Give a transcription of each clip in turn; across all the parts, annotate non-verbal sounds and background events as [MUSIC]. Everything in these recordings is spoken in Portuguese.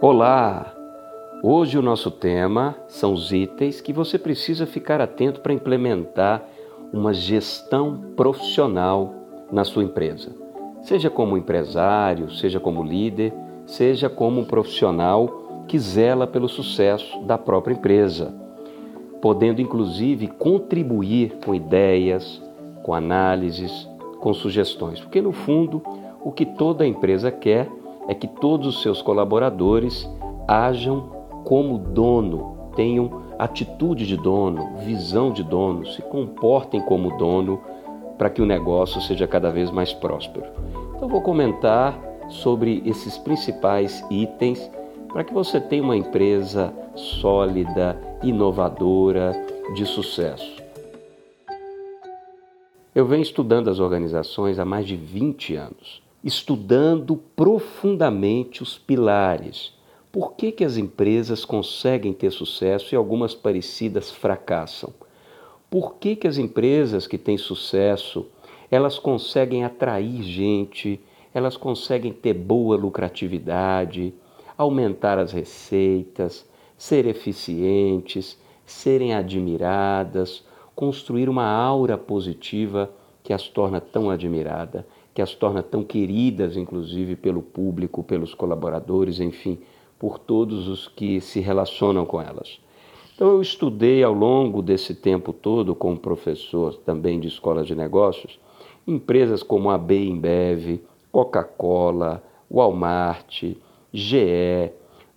Olá! Hoje o nosso tema são os itens que você precisa ficar atento para implementar uma gestão profissional na sua empresa. Seja como empresário, seja como líder, seja como um profissional que zela pelo sucesso da própria empresa, podendo inclusive contribuir com ideias, com análises, com sugestões, porque no fundo o que toda empresa quer é que todos os seus colaboradores ajam como dono, tenham atitude de dono, visão de dono, se comportem como dono para que o negócio seja cada vez mais próspero. Então vou comentar sobre esses principais itens para que você tenha uma empresa sólida, inovadora, de sucesso. Eu venho estudando as organizações há mais de 20 anos estudando profundamente os pilares. Por que, que as empresas conseguem ter sucesso e algumas parecidas fracassam? Por que, que as empresas que têm sucesso elas conseguem atrair gente, elas conseguem ter boa lucratividade, aumentar as receitas, ser eficientes, serem admiradas, construir uma aura positiva que as torna tão admirada que as torna tão queridas, inclusive pelo público, pelos colaboradores, enfim, por todos os que se relacionam com elas. Então, eu estudei ao longo desse tempo todo, como professor também de escolas de negócios, empresas como a Bembev, Coca-Cola, Walmart, GE,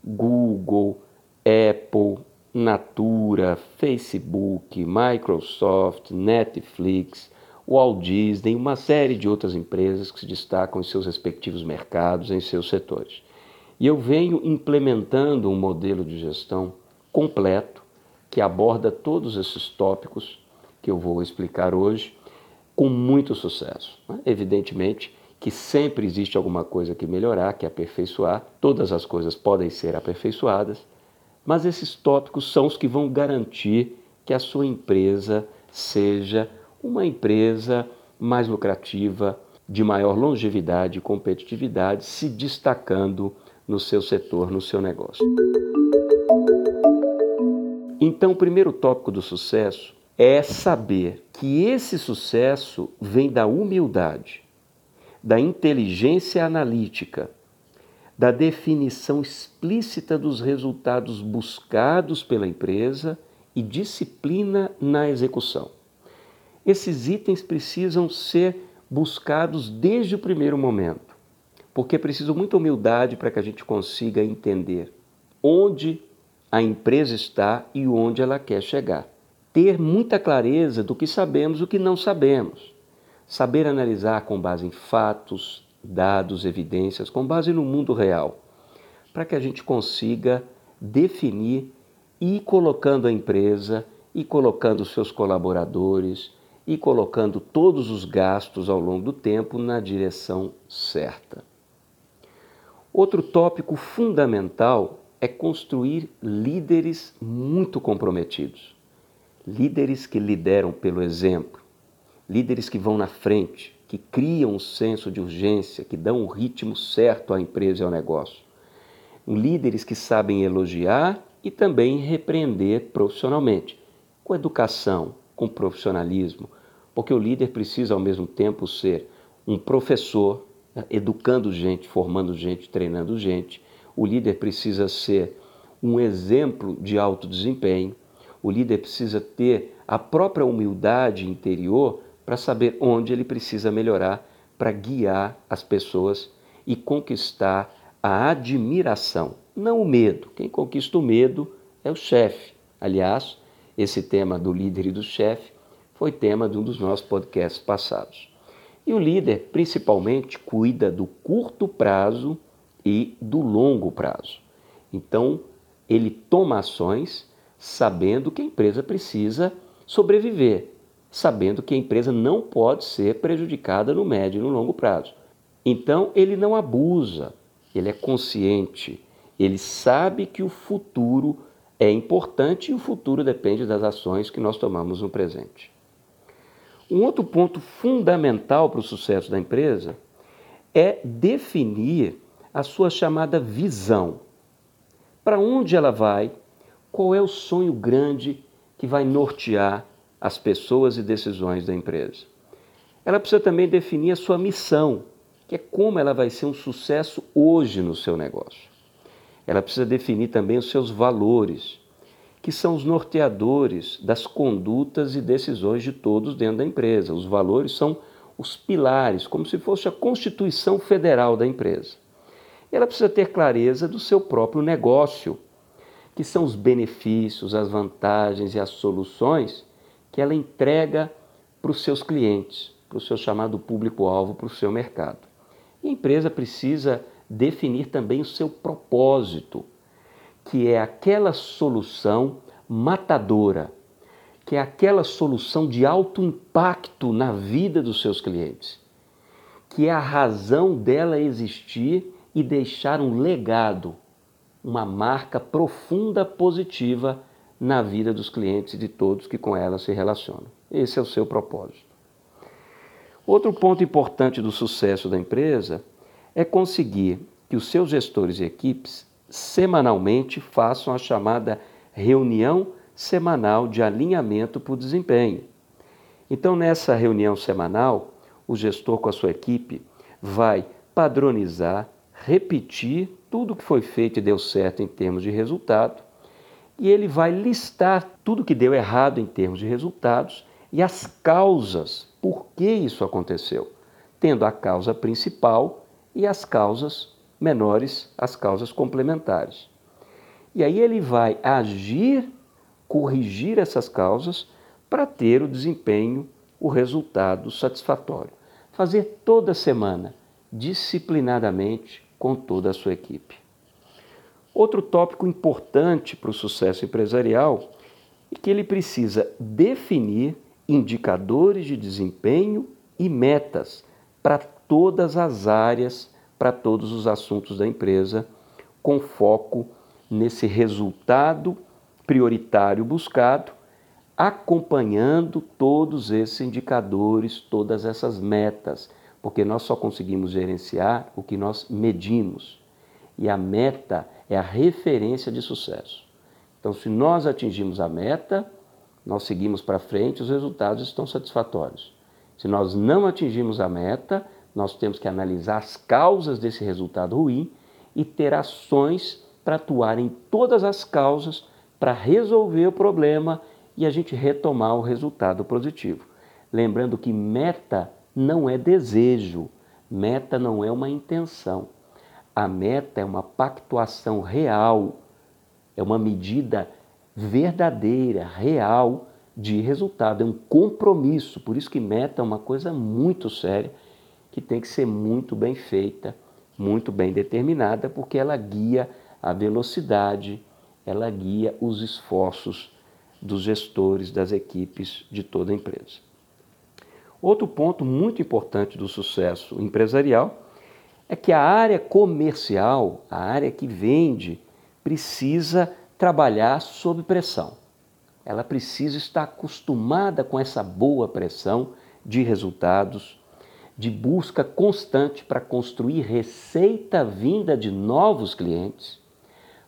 Google, Apple, Natura, Facebook, Microsoft, Netflix, Walt Disney, uma série de outras empresas que se destacam em seus respectivos mercados, em seus setores. E eu venho implementando um modelo de gestão completo que aborda todos esses tópicos que eu vou explicar hoje com muito sucesso. Né? Evidentemente que sempre existe alguma coisa que melhorar, que aperfeiçoar, todas as coisas podem ser aperfeiçoadas, mas esses tópicos são os que vão garantir que a sua empresa seja uma empresa mais lucrativa, de maior longevidade e competitividade, se destacando no seu setor, no seu negócio. Então, o primeiro tópico do sucesso é saber que esse sucesso vem da humildade, da inteligência analítica, da definição explícita dos resultados buscados pela empresa e disciplina na execução. Esses itens precisam ser buscados desde o primeiro momento, porque é preciso muita humildade para que a gente consiga entender onde a empresa está e onde ela quer chegar. Ter muita clareza do que sabemos e o que não sabemos. Saber analisar com base em fatos, dados, evidências, com base no mundo real, para que a gente consiga definir e colocando a empresa e colocando seus colaboradores e colocando todos os gastos ao longo do tempo na direção certa. Outro tópico fundamental é construir líderes muito comprometidos. Líderes que lideram pelo exemplo, líderes que vão na frente, que criam um senso de urgência, que dão o um ritmo certo à empresa e ao negócio. Líderes que sabem elogiar e também repreender profissionalmente, com educação, com profissionalismo, porque o líder precisa ao mesmo tempo ser um professor, né, educando gente, formando gente, treinando gente. O líder precisa ser um exemplo de alto desempenho. O líder precisa ter a própria humildade interior para saber onde ele precisa melhorar para guiar as pessoas e conquistar a admiração, não o medo. Quem conquista o medo é o chefe. Aliás, esse tema do líder e do chefe foi tema de um dos nossos podcasts passados. E o líder, principalmente, cuida do curto prazo e do longo prazo. Então, ele toma ações sabendo que a empresa precisa sobreviver, sabendo que a empresa não pode ser prejudicada no médio e no longo prazo. Então, ele não abusa, ele é consciente, ele sabe que o futuro é importante e o futuro depende das ações que nós tomamos no presente. Um outro ponto fundamental para o sucesso da empresa é definir a sua chamada visão. para onde ela vai, qual é o sonho grande que vai nortear as pessoas e decisões da empresa. Ela precisa também definir a sua missão, que é como ela vai ser um sucesso hoje no seu negócio. Ela precisa definir também os seus valores, que são os norteadores das condutas e decisões de todos dentro da empresa. Os valores são os pilares, como se fosse a Constituição Federal da empresa. Ela precisa ter clareza do seu próprio negócio, que são os benefícios, as vantagens e as soluções que ela entrega para os seus clientes, para o seu chamado público-alvo, para o seu mercado. E a empresa precisa definir também o seu propósito, que é aquela solução matadora, que é aquela solução de alto impacto na vida dos seus clientes, que é a razão dela existir e deixar um legado, uma marca profunda positiva na vida dos clientes e de todos que com ela se relacionam. Esse é o seu propósito. Outro ponto importante do sucesso da empresa é conseguir que os seus gestores e equipes semanalmente façam a chamada reunião semanal de alinhamento para o desempenho. Então, nessa reunião semanal, o gestor com a sua equipe vai padronizar, repetir tudo que foi feito e deu certo em termos de resultado, e ele vai listar tudo que deu errado em termos de resultados e as causas por que isso aconteceu, tendo a causa principal e as causas menores, as causas complementares. E aí ele vai agir, corrigir essas causas para ter o desempenho, o resultado satisfatório. Fazer toda semana, disciplinadamente, com toda a sua equipe. Outro tópico importante para o sucesso empresarial é que ele precisa definir indicadores de desempenho e metas para todas as áreas, para todos os assuntos da empresa, com foco nesse resultado prioritário buscado, acompanhando todos esses indicadores, todas essas metas, porque nós só conseguimos gerenciar o que nós medimos. E a meta é a referência de sucesso. Então, se nós atingimos a meta, nós seguimos para frente, os resultados estão satisfatórios. Se nós não atingimos a meta, nós temos que analisar as causas desse resultado ruim e ter ações para atuar em todas as causas para resolver o problema e a gente retomar o resultado positivo. Lembrando que meta não é desejo, meta não é uma intenção. A meta é uma pactuação real, é uma medida verdadeira, real de resultado, é um compromisso. Por isso que meta é uma coisa muito séria que tem que ser muito bem feita, muito bem determinada, porque ela guia a velocidade, ela guia os esforços dos gestores, das equipes de toda a empresa. Outro ponto muito importante do sucesso empresarial é que a área comercial, a área que vende, precisa trabalhar sob pressão. Ela precisa estar acostumada com essa boa pressão de resultados, de busca constante para construir receita vinda de novos clientes,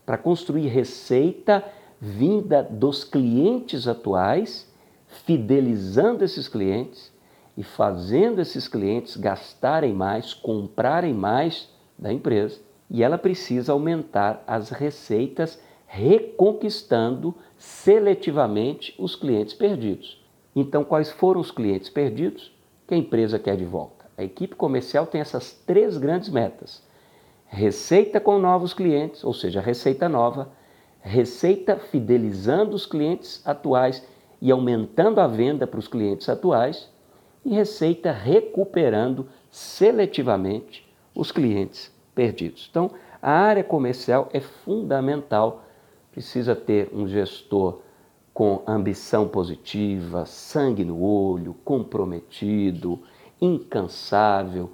para construir receita vinda dos clientes atuais, fidelizando esses clientes e fazendo esses clientes gastarem mais, comprarem mais da empresa. E ela precisa aumentar as receitas reconquistando seletivamente os clientes perdidos. Então, quais foram os clientes perdidos que a empresa quer de volta? A equipe comercial tem essas três grandes metas: receita com novos clientes, ou seja, receita nova, receita fidelizando os clientes atuais e aumentando a venda para os clientes atuais, e receita recuperando seletivamente os clientes perdidos. Então, a área comercial é fundamental precisa ter um gestor com ambição positiva, sangue no olho, comprometido, incansável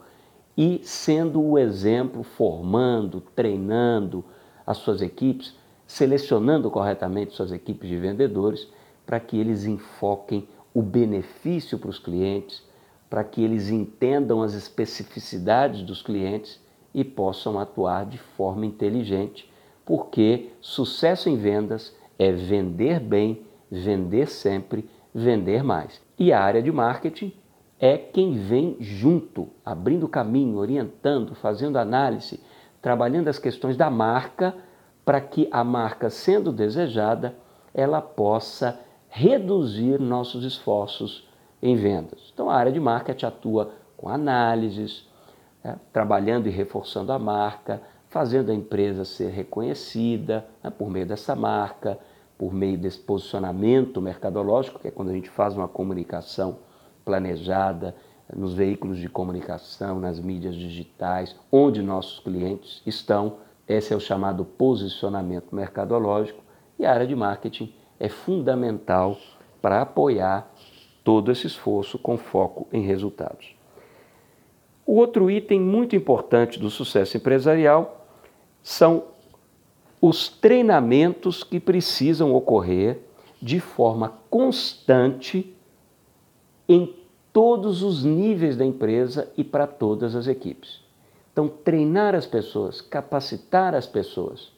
e sendo o exemplo, formando, treinando as suas equipes, selecionando corretamente suas equipes de vendedores para que eles enfoquem o benefício para os clientes, para que eles entendam as especificidades dos clientes e possam atuar de forma inteligente porque sucesso em vendas é vender bem, vender sempre, vender mais. E a área de marketing é quem vem junto, abrindo caminho, orientando, fazendo análise, trabalhando as questões da marca para que a marca, sendo desejada, ela possa reduzir nossos esforços em vendas. Então, a área de marketing atua com análises, é, trabalhando e reforçando a marca, fazendo a empresa ser reconhecida né, por meio dessa marca, por meio desse posicionamento mercadológico, que é quando a gente faz uma comunicação planejada nos veículos de comunicação, nas mídias digitais, onde nossos clientes estão. Esse é o chamado posicionamento mercadológico e a área de marketing é fundamental para apoiar todo esse esforço com foco em resultados. O outro item muito importante do sucesso empresarial são os treinamentos que precisam ocorrer de forma constante em todos os níveis da empresa e para todas as equipes. Então, treinar as pessoas, capacitar as pessoas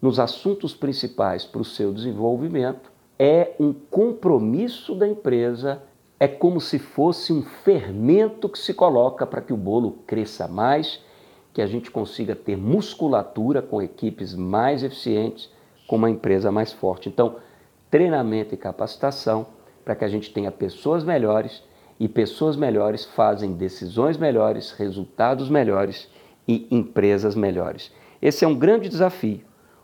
nos assuntos principais para o seu desenvolvimento é um compromisso da empresa, é como se fosse um fermento que se coloca para que o bolo cresça mais que a gente consiga ter musculatura com equipes mais eficientes, com uma empresa mais forte. Então, treinamento e capacitação para que a gente tenha pessoas melhores e pessoas melhores fazem decisões melhores, resultados melhores e empresas melhores. Esse é um grande desafio,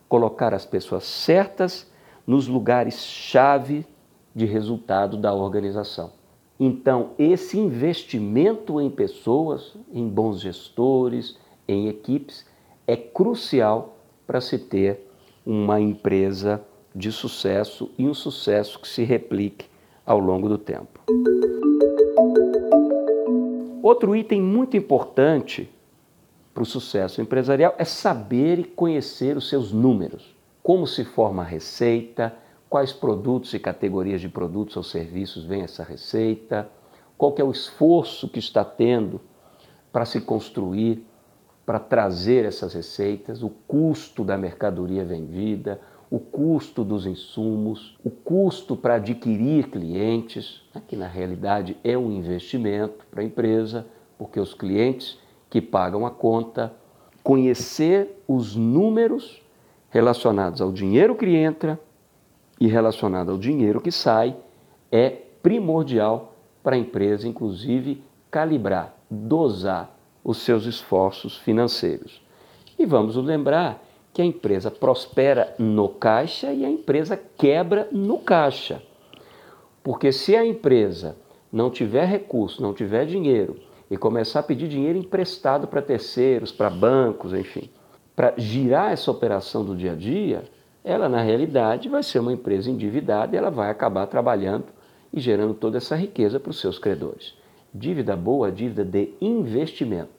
colocar as pessoas certas nos lugares-chave de resultado da organização. Então, esse investimento em pessoas, em bons gestores, em equipes é crucial para se ter uma empresa de sucesso e um sucesso que se replique ao longo do tempo. Outro item muito importante para o sucesso empresarial é saber e conhecer os seus números. Como se forma a receita, quais produtos e categorias de produtos ou serviços vem essa receita, qual é o esforço que está tendo para se construir para trazer essas receitas, o custo da mercadoria vendida, o custo dos insumos, o custo para adquirir clientes, né, que na realidade é um investimento para a empresa, porque os clientes que pagam a conta, conhecer os números relacionados ao dinheiro que entra e relacionado ao dinheiro que sai é primordial para a empresa, inclusive, calibrar, dosar os seus esforços financeiros. E vamos lembrar que a empresa prospera no caixa e a empresa quebra no caixa. Porque se a empresa não tiver recurso, não tiver dinheiro e começar a pedir dinheiro emprestado para terceiros, para bancos, enfim, para girar essa operação do dia a dia, ela na realidade vai ser uma empresa endividada e ela vai acabar trabalhando e gerando toda essa riqueza para os seus credores. Dívida boa, dívida de investimento.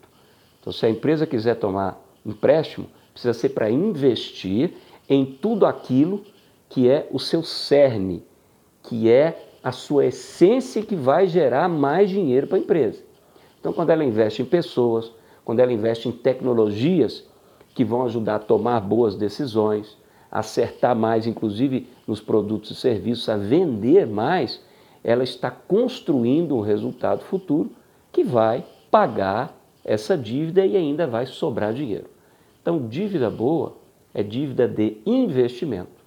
Então, se a empresa quiser tomar empréstimo, precisa ser para investir em tudo aquilo que é o seu cerne, que é a sua essência que vai gerar mais dinheiro para a empresa. Então, quando ela investe em pessoas, quando ela investe em tecnologias que vão ajudar a tomar boas decisões, acertar mais, inclusive nos produtos e serviços, a vender mais, ela está construindo um resultado futuro que vai pagar essa dívida e ainda vai sobrar dinheiro. Então, dívida boa é dívida de investimento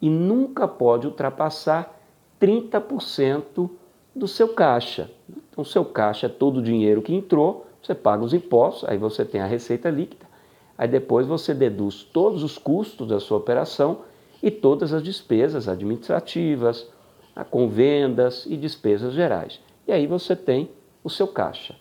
e nunca pode ultrapassar 30% do seu caixa. Então, seu caixa é todo o dinheiro que entrou, você paga os impostos, aí você tem a receita líquida, aí depois você deduz todos os custos da sua operação e todas as despesas administrativas, com vendas e despesas gerais. E aí você tem o seu caixa.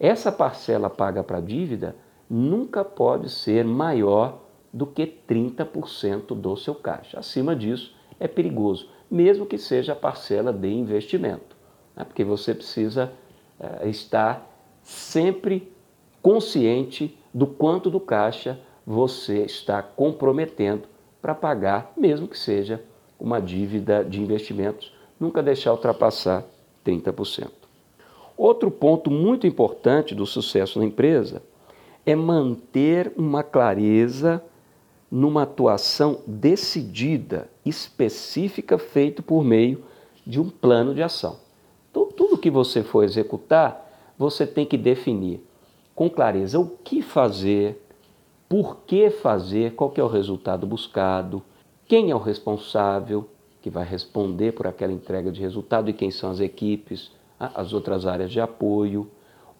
Essa parcela paga para a dívida nunca pode ser maior do que 30% do seu caixa. Acima disso, é perigoso, mesmo que seja a parcela de investimento, né? porque você precisa é, estar sempre consciente do quanto do caixa você está comprometendo para pagar, mesmo que seja uma dívida de investimentos, nunca deixar ultrapassar 30%. Outro ponto muito importante do sucesso na empresa é manter uma clareza numa atuação decidida, específica, feito por meio de um plano de ação. Então, tudo que você for executar, você tem que definir com clareza o que fazer, por que fazer, qual que é o resultado buscado, quem é o responsável que vai responder por aquela entrega de resultado e quem são as equipes, as outras áreas de apoio,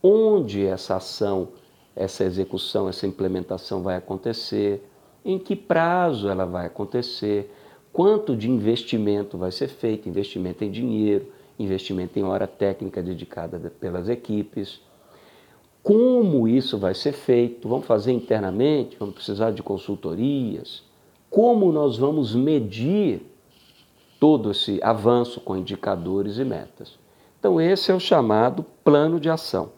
onde essa ação, essa execução, essa implementação vai acontecer, em que prazo ela vai acontecer, quanto de investimento vai ser feito, investimento em dinheiro, investimento em hora técnica dedicada pelas equipes, como isso vai ser feito, vamos fazer internamente, vamos precisar de consultorias, como nós vamos medir todo esse avanço com indicadores e metas. Então, esse é o chamado plano de ação.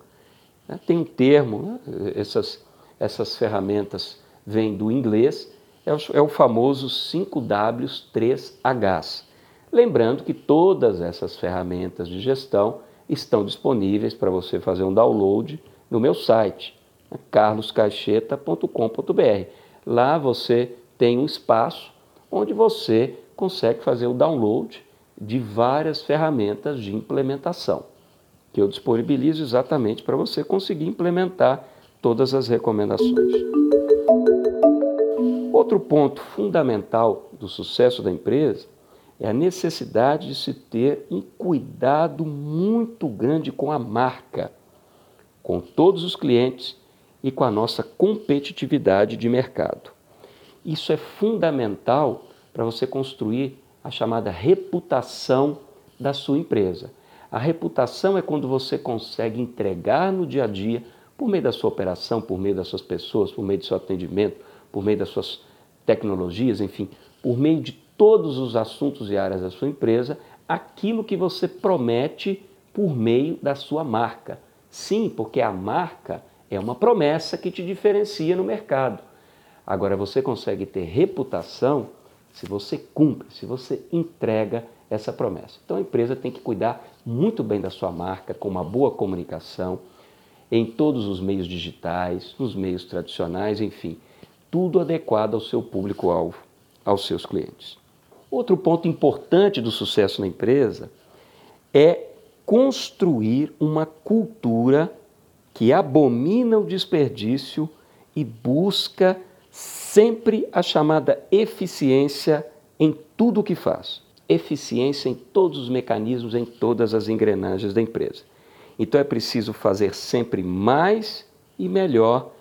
Né? Tem um termo, né? essas, essas ferramentas vêm do inglês, é o, é o famoso 5Ws 3Hs. Lembrando que todas essas ferramentas de gestão estão disponíveis para você fazer um download no meu site, né? carloscaixeta.com.br. Lá você tem um espaço onde você consegue fazer o download de várias ferramentas de implementação, que eu disponibilizo exatamente para você conseguir implementar todas as recomendações. Outro ponto fundamental do sucesso da empresa é a necessidade de se ter um cuidado muito grande com a marca, com todos os clientes e com a nossa competitividade de mercado. Isso é fundamental para você construir a chamada reputação da sua empresa. A reputação é quando você consegue entregar no dia a dia, por meio da sua operação, por meio das suas pessoas, por meio do seu atendimento, por meio das suas tecnologias, enfim, por meio de todos os assuntos e áreas da sua empresa, aquilo que você promete por meio da sua marca. Sim, porque a marca é uma promessa que te diferencia no mercado. Agora, você consegue ter reputação se você cumpre, se você entrega essa promessa. Então a empresa tem que cuidar muito bem da sua marca, com uma boa comunicação, em todos os meios digitais, nos meios tradicionais, enfim, tudo adequado ao seu público-alvo, aos seus clientes. Outro ponto importante do sucesso na empresa é construir uma cultura que abomina o desperdício e busca sempre a chamada eficiência em tudo o que faz. Eficiência em todos os mecanismos, em todas as engrenagens da empresa. Então é preciso fazer sempre mais e melhor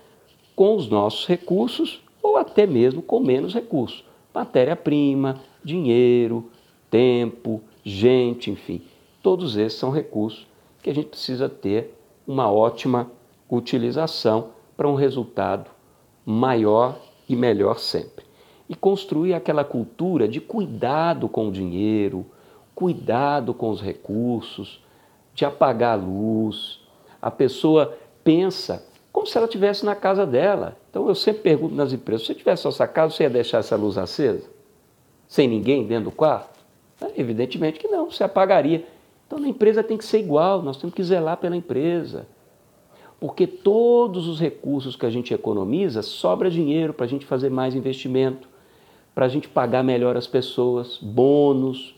com os nossos recursos ou até mesmo com menos recursos. Matéria-prima, dinheiro, tempo, gente, enfim. Todos esses são recursos que a gente precisa ter uma ótima utilização para um resultado maior e melhor sempre. E construir aquela cultura de cuidado com o dinheiro, cuidado com os recursos, de apagar a luz. A pessoa pensa como se ela estivesse na casa dela. Então eu sempre pergunto nas empresas: se você tivesse a sua casa, você ia deixar essa luz acesa? Sem ninguém dentro do quarto? Evidentemente que não, você apagaria. Então na empresa tem que ser igual, nós temos que zelar pela empresa porque todos os recursos que a gente economiza sobra dinheiro para a gente fazer mais investimento, para a gente pagar melhor as pessoas, bônus,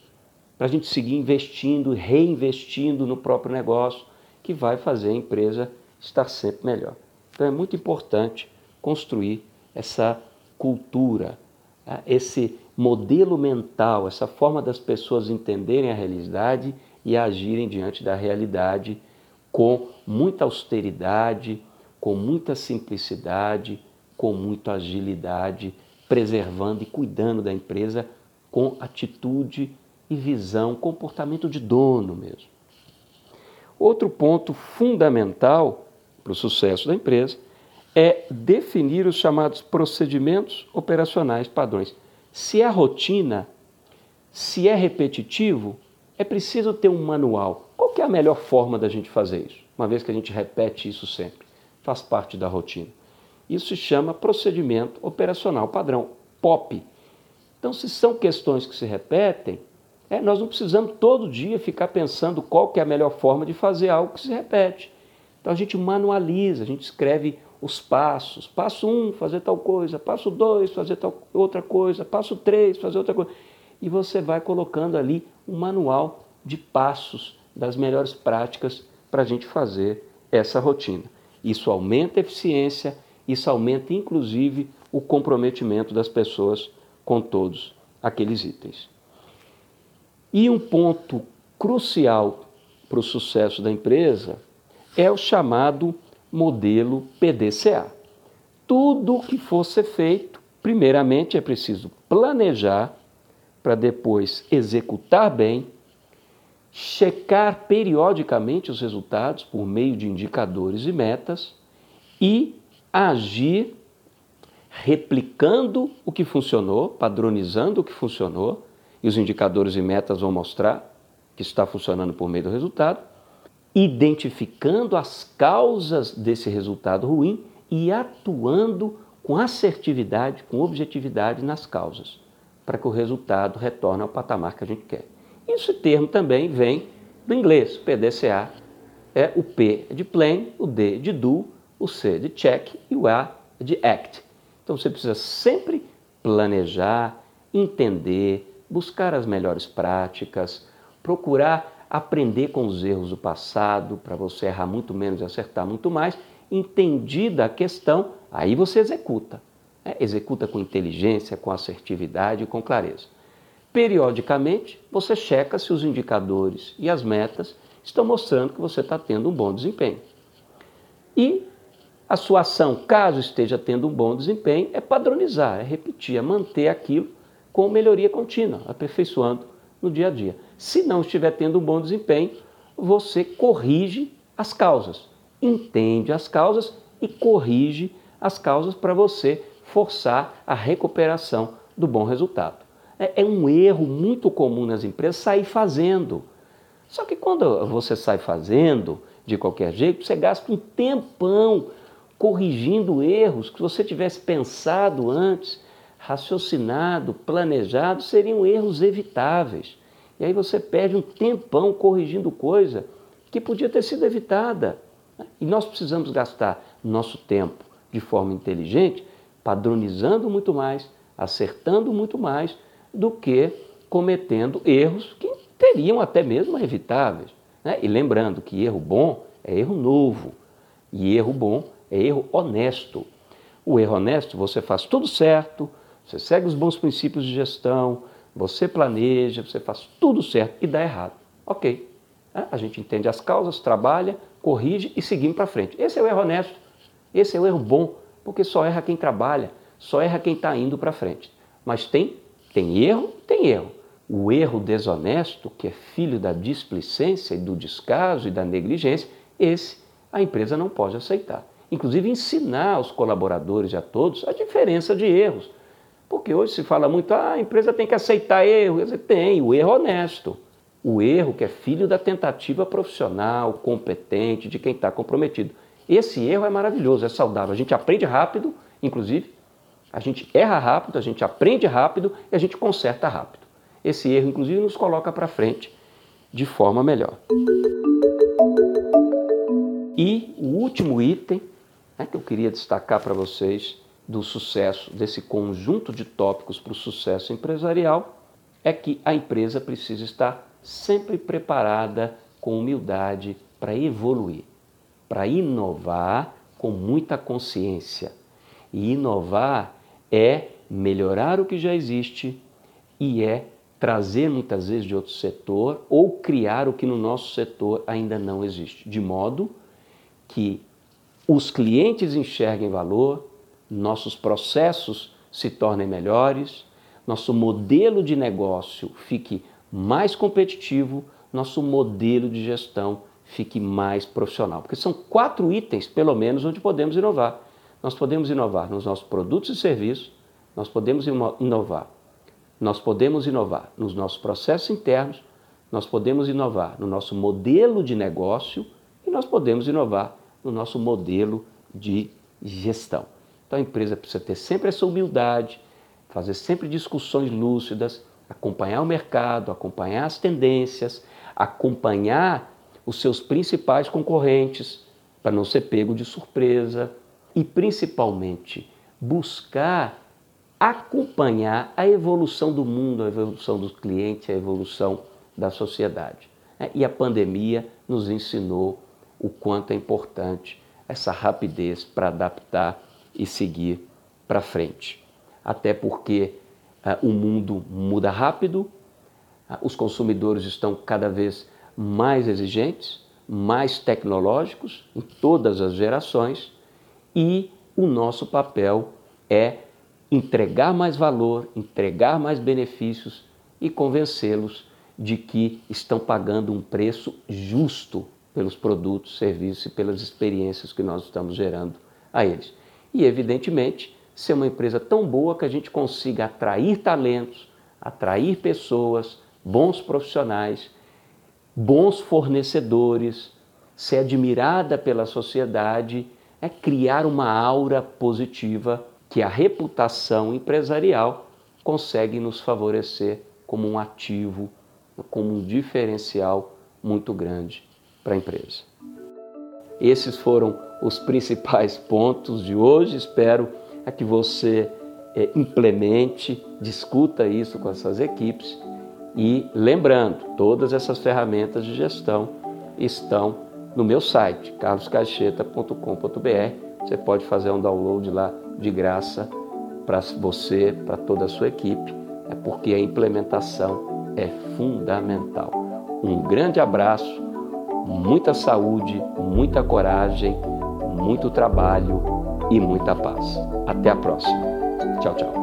para a gente seguir investindo reinvestindo no próprio negócio, que vai fazer a empresa estar sempre melhor. Então é muito importante construir essa cultura, tá? esse modelo mental, essa forma das pessoas entenderem a realidade e agirem diante da realidade com muita austeridade, com muita simplicidade, com muita agilidade, preservando e cuidando da empresa com atitude e visão, comportamento de dono mesmo. Outro ponto fundamental para o sucesso da empresa é definir os chamados procedimentos operacionais padrões. Se é rotina, se é repetitivo, é preciso ter um manual. Qual é a melhor forma da gente fazer isso? Uma vez que a gente repete isso sempre, faz parte da rotina. Isso se chama procedimento operacional padrão, POP. Então, se são questões que se repetem, é, nós não precisamos todo dia ficar pensando qual que é a melhor forma de fazer algo que se repete. Então a gente manualiza, a gente escreve os passos. Passo um, fazer tal coisa. Passo dois, fazer tal outra coisa. Passo três, fazer outra coisa. E você vai colocando ali um manual de passos das melhores práticas para a gente fazer essa rotina. Isso aumenta a eficiência, isso aumenta inclusive o comprometimento das pessoas com todos aqueles itens. E um ponto crucial para o sucesso da empresa é o chamado modelo PDCA. Tudo que for ser feito, primeiramente é preciso planejar para depois executar bem, checar periodicamente os resultados por meio de indicadores e metas e agir replicando o que funcionou, padronizando o que funcionou, e os indicadores e metas vão mostrar que está funcionando por meio do resultado, identificando as causas desse resultado ruim e atuando com assertividade, com objetividade nas causas, para que o resultado retorne ao patamar que a gente quer. Esse termo também vem do inglês, PDCA. É o P de plan, o D de do, o C de check e o A de act. Então você precisa sempre planejar, entender, buscar as melhores práticas, procurar aprender com os erros do passado para você errar muito menos e acertar muito mais. Entendida a questão, aí você executa. Né? Executa com inteligência, com assertividade e com clareza. Periodicamente, você checa se os indicadores e as metas estão mostrando que você está tendo um bom desempenho. E a sua ação, caso esteja tendo um bom desempenho, é padronizar, é repetir, é manter aquilo com melhoria contínua, aperfeiçoando no dia a dia. Se não estiver tendo um bom desempenho, você corrige as causas, entende as causas e corrige as causas para você forçar a recuperação do bom resultado. É, é um erro muito comum nas empresas sair fazendo. Só que quando você sai fazendo de qualquer jeito, você gasta um tempão corrigindo erros que se você tivesse pensado antes, raciocinado, planejado, seriam erros evitáveis. E aí você perde um tempão corrigindo coisa que podia ter sido evitada. E nós precisamos gastar nosso tempo de forma inteligente, padronizando muito mais, acertando muito mais do que cometendo erros que teriam até mesmo evitáveis. Né? E lembrando que erro bom é erro novo e erro bom é erro honesto. O erro honesto, você faz tudo certo, você segue os bons princípios de gestão, você planeja, você faz tudo certo e dá errado. Ok. Né? A gente entende as causas, trabalha, corrige e seguimos para frente. Esse é o erro honesto. Esse é o erro bom, porque só erra quem trabalha, só erra quem está indo para frente. Mas tem tem erro? Tem erro. O erro desonesto, que é filho da displicência e do descaso e da negligência, esse a empresa não pode aceitar. Inclusive ensinar aos colaboradores e a todos a diferença de erros. Porque hoje se fala muito, ah, a empresa tem que aceitar erro. Tem, o erro honesto. O erro que é filho da tentativa profissional, competente, de quem está comprometido. Esse erro é maravilhoso, é saudável. A gente aprende rápido, inclusive, a gente erra rápido, a gente aprende rápido e a gente conserta rápido. Esse erro, inclusive, nos coloca para frente de forma melhor. E o último item né, que eu queria destacar para vocês do sucesso, desse conjunto de tópicos para o sucesso empresarial, é que a empresa precisa estar sempre preparada com humildade para evoluir, para inovar com muita consciência. E inovar é melhorar o que já existe e é trazer muitas vezes de outro setor ou criar o que no nosso setor ainda não existe, de modo que os clientes enxerguem valor, nossos processos se tornem melhores, nosso modelo de negócio fique mais competitivo, nosso modelo de gestão fique mais profissional. Porque são quatro itens, pelo menos, onde podemos inovar. Nós podemos inovar nos nossos produtos e serviços, nós podemos inovar. Nós podemos inovar nos nossos processos internos, nós podemos inovar no nosso modelo de negócio e nós podemos inovar no nosso modelo de gestão. Então a empresa precisa ter sempre essa humildade, fazer sempre discussões lúcidas, acompanhar o mercado, acompanhar as tendências, acompanhar os seus principais concorrentes para não ser pego de surpresa, e principalmente buscar acompanhar a evolução do mundo, a evolução do cliente, a evolução da sociedade. É, e a pandemia nos ensinou o quanto é importante essa rapidez para adaptar e seguir para frente. Até porque uh, o mundo muda rápido, uh, os consumidores estão cada vez mais exigentes, mais tecnológicos em todas as gerações e o nosso papel é entregar mais valor, entregar mais benefícios e convencê-los de que estão pagando um preço justo pelos produtos, serviços e pelas experiências que nós estamos gerando a eles. E, evidentemente, ser uma empresa tão boa que a gente consiga atrair talentos, atrair pessoas, bons profissionais, bons fornecedores, ser admirada pela sociedade, é criar uma aura positiva que a reputação empresarial consegue nos favorecer como um ativo, como um diferencial muito grande para a empresa. Esses foram os principais [LAUGHS] pontos de hoje. Espero é que você é, implemente, discuta isso com essas equipes e lembrando, todas essas ferramentas de gestão estão no meu site, carloscaixeta.com.br. Você pode fazer um download lá de graça para você, para toda a sua equipe, é porque a implementação é fundamental. Um grande abraço, muita saúde, muita coragem, muito trabalho e muita paz. Até a próxima. Tchau, tchau.